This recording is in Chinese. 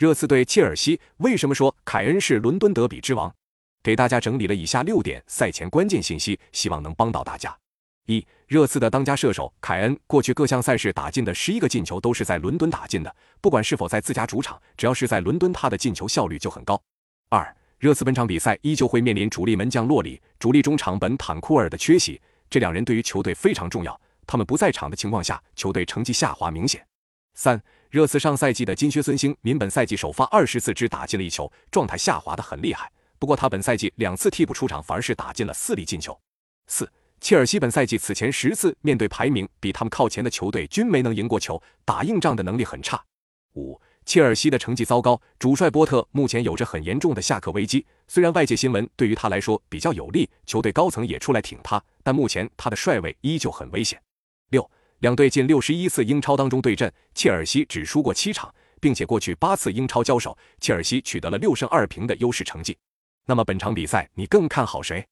热刺对切尔西，为什么说凯恩是伦敦德比之王？给大家整理了以下六点赛前关键信息，希望能帮到大家。一、热刺的当家射手凯恩，过去各项赛事打进的十一个进球都是在伦敦打进的，不管是否在自家主场，只要是在伦敦，他的进球效率就很高。二、热刺本场比赛依旧会面临主力门将洛里、主力中场本坦库尔的缺席，这两人对于球队非常重要，他们不在场的情况下，球队成绩下滑明显。三、热刺上赛季的金靴孙兴民本赛季首发二十次只打进了一球，状态下滑的很厉害。不过他本赛季两次替补出场，反而是打进了四粒进球。四。切尔西本赛季此前十次面对排名比他们靠前的球队，均没能赢过球，打硬仗的能力很差。五，切尔西的成绩糟糕，主帅波特目前有着很严重的下课危机。虽然外界新闻对于他来说比较有利，球队高层也出来挺他，但目前他的帅位依旧很危险。六，两队近六十一次英超当中对阵，切尔西只输过七场，并且过去八次英超交手，切尔西取得了六胜二平的优势成绩。那么本场比赛你更看好谁？